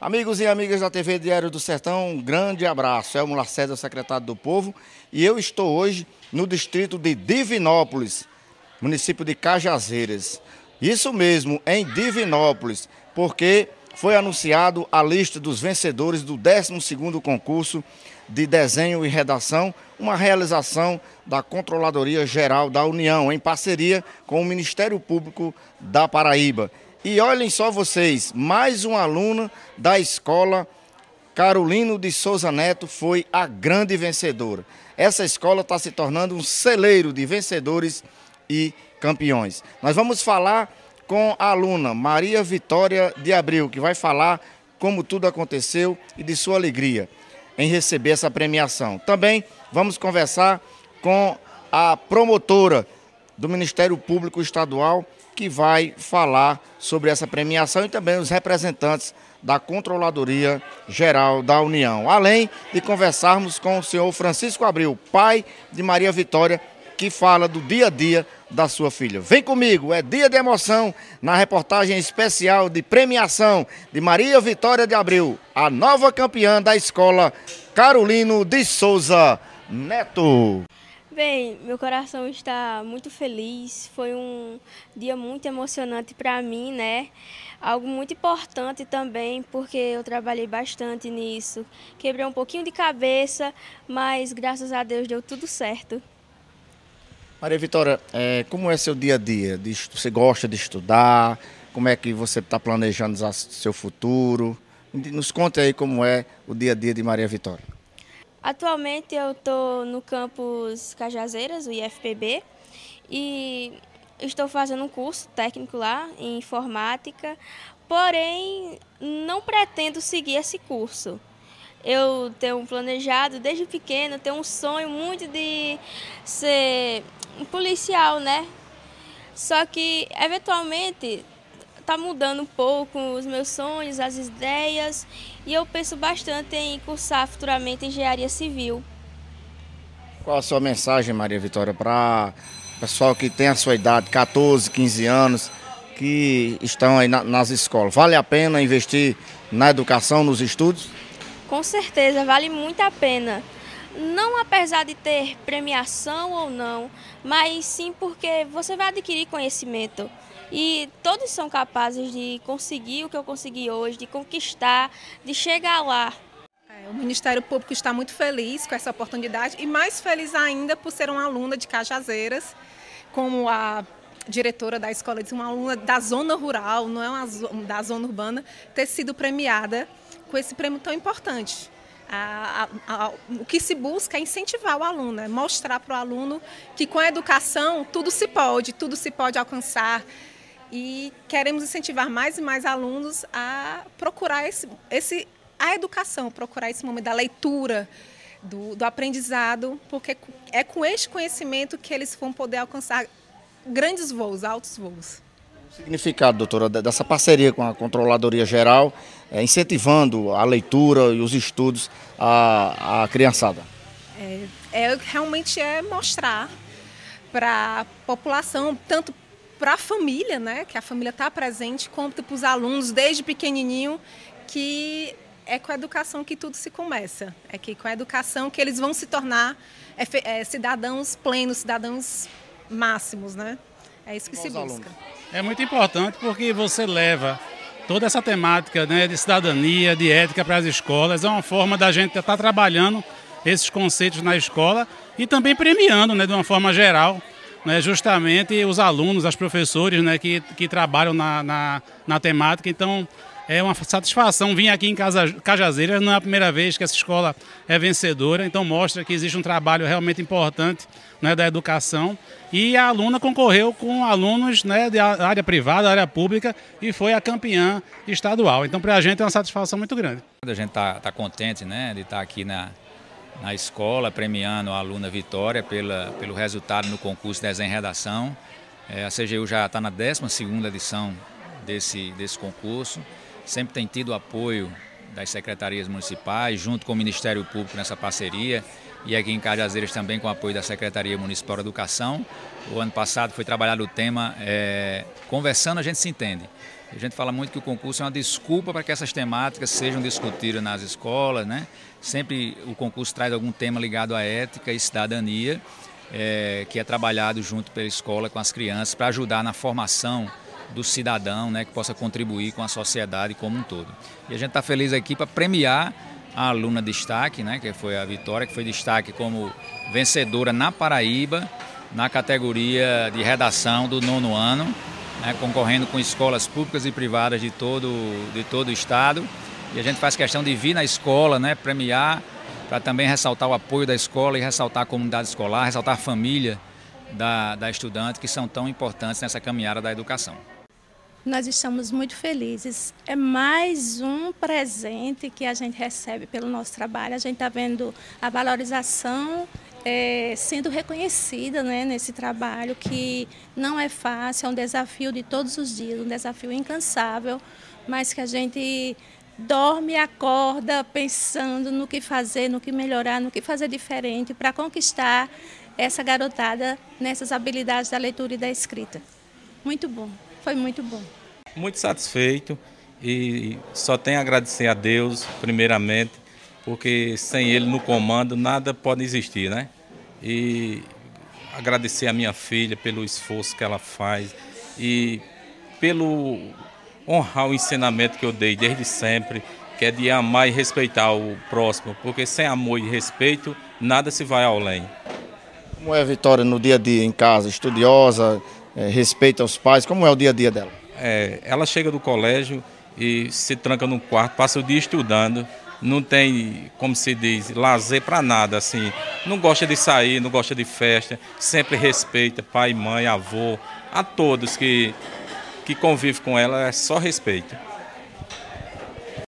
Amigos e amigas da TV Diário do Sertão, um grande abraço. É o Lacerda, secretário do Povo, e eu estou hoje no distrito de Divinópolis, município de Cajazeiras. Isso mesmo, em Divinópolis, porque foi anunciado a lista dos vencedores do 12º concurso de desenho e redação, uma realização da Controladoria Geral da União, em parceria com o Ministério Público da Paraíba. E olhem só vocês, mais uma aluna da escola Carolino de Souza Neto foi a grande vencedora. Essa escola está se tornando um celeiro de vencedores e campeões. Nós vamos falar com a aluna Maria Vitória de Abril, que vai falar como tudo aconteceu e de sua alegria em receber essa premiação. Também vamos conversar com a promotora do Ministério Público Estadual, que vai falar sobre essa premiação e também os representantes da Controladoria Geral da União. Além de conversarmos com o senhor Francisco Abril, pai de Maria Vitória, que fala do dia a dia da sua filha. Vem comigo, é dia de emoção na reportagem especial de premiação de Maria Vitória de Abril, a nova campeã da escola Carolino de Souza Neto. Bem, meu coração está muito feliz. Foi um dia muito emocionante para mim, né? Algo muito importante também, porque eu trabalhei bastante nisso. Quebrei um pouquinho de cabeça, mas graças a Deus deu tudo certo. Maria Vitória, é, como é seu dia a dia? Você gosta de estudar? Como é que você está planejando seu futuro? Nos conte aí como é o dia a dia de Maria Vitória. Atualmente eu estou no campus Cajazeiras, o IFPB, e estou fazendo um curso técnico lá em informática, porém não pretendo seguir esse curso. Eu tenho planejado desde pequeno, tenho um sonho muito de ser um policial, né? Só que eventualmente está mudando um pouco os meus sonhos, as ideias, e eu penso bastante em cursar futuramente engenharia civil. Qual a sua mensagem, Maria Vitória, para pessoal que tem a sua idade, 14, 15 anos, que estão aí na, nas escolas? Vale a pena investir na educação, nos estudos? Com certeza, vale muito a pena. Não apesar de ter premiação ou não, mas sim porque você vai adquirir conhecimento. E todos são capazes de conseguir o que eu consegui hoje, de conquistar, de chegar lá. É, o Ministério Público está muito feliz com essa oportunidade e mais feliz ainda por ser uma aluna de Cajazeiras, como a diretora da escola diz, uma aluna da zona rural, não é uma da zona urbana, ter sido premiada com esse prêmio tão importante. A, a, a, o que se busca é incentivar o aluno, é mostrar para o aluno que com a educação tudo se pode, tudo se pode alcançar, e queremos incentivar mais e mais alunos a procurar esse, esse, a educação, procurar esse momento da leitura, do, do aprendizado, porque é com este conhecimento que eles vão poder alcançar grandes voos, altos voos. O significado, doutora, dessa parceria com a Controladoria Geral, é, incentivando a leitura e os estudos à, à criançada? É, é, realmente é mostrar para a população, tanto para a família, né, que a família está presente, como para os alunos desde pequenininho, que é com a educação que tudo se começa. É que com a educação que eles vão se tornar é, é, cidadãos plenos, cidadãos máximos, né? É isso que se busca. Alunos. É muito importante porque você leva toda essa temática né, de cidadania, de ética para as escolas. É uma forma da gente estar tá trabalhando esses conceitos na escola e também premiando, né, de uma forma geral, né, justamente os alunos, os professores né, que, que trabalham na, na, na, temática. Então, é uma satisfação vir aqui em Casa, Cajazeiras, não é a primeira vez que essa escola é vencedora, então mostra que existe um trabalho realmente importante né, da educação. E a aluna concorreu com alunos né, da área privada, da área pública, e foi a campeã estadual. Então, para a gente é uma satisfação muito grande. A gente está tá contente né, de estar tá aqui na, na escola, premiando a aluna Vitória pela, pelo resultado no concurso de desenho e redação. É, a CGU já está na 12ª edição desse, desse concurso, sempre tem tido apoio das secretarias municipais, junto com o Ministério Público nessa parceria. e aqui em Cajazeiras também com o apoio da Secretaria Municipal de Educação. O ano passado foi trabalhado o tema é, Conversando a gente se entende. A gente fala muito que o concurso é uma desculpa para que essas temáticas sejam discutidas nas escolas, né? Sempre o concurso traz algum tema ligado à ética e cidadania, é, que é trabalhado junto pela escola com as crianças para ajudar na formação do cidadão, né, que possa contribuir com a sociedade como um todo. E a gente está feliz aqui para premiar a aluna destaque, né, que foi a Vitória, que foi destaque como vencedora na Paraíba, na categoria de redação do nono ano, né, concorrendo com escolas públicas e privadas de todo, de todo o estado. E a gente faz questão de vir na escola, né, premiar, para também ressaltar o apoio da escola e ressaltar a comunidade escolar, ressaltar a família da, da estudante, que são tão importantes nessa caminhada da educação. Nós estamos muito felizes. É mais um presente que a gente recebe pelo nosso trabalho. A gente está vendo a valorização é, sendo reconhecida né, nesse trabalho, que não é fácil, é um desafio de todos os dias, um desafio incansável, mas que a gente dorme e acorda pensando no que fazer, no que melhorar, no que fazer diferente para conquistar essa garotada nessas habilidades da leitura e da escrita. Muito bom. Foi muito bom. Muito satisfeito e só tenho a agradecer a Deus, primeiramente, porque sem Ele no comando nada pode existir, né? E agradecer a minha filha pelo esforço que ela faz e pelo honrar o ensinamento que eu dei desde sempre, que é de amar e respeitar o próximo, porque sem amor e respeito nada se vai além. Como é a Vitória no dia a dia em casa, estudiosa, é, respeita os pais? Como é o dia a dia dela? É, ela chega do colégio e se tranca no quarto, passa o dia estudando, não tem, como se diz, lazer para nada, assim. Não gosta de sair, não gosta de festa, sempre respeita pai, mãe, avô, a todos que, que convivem com ela, é só respeito.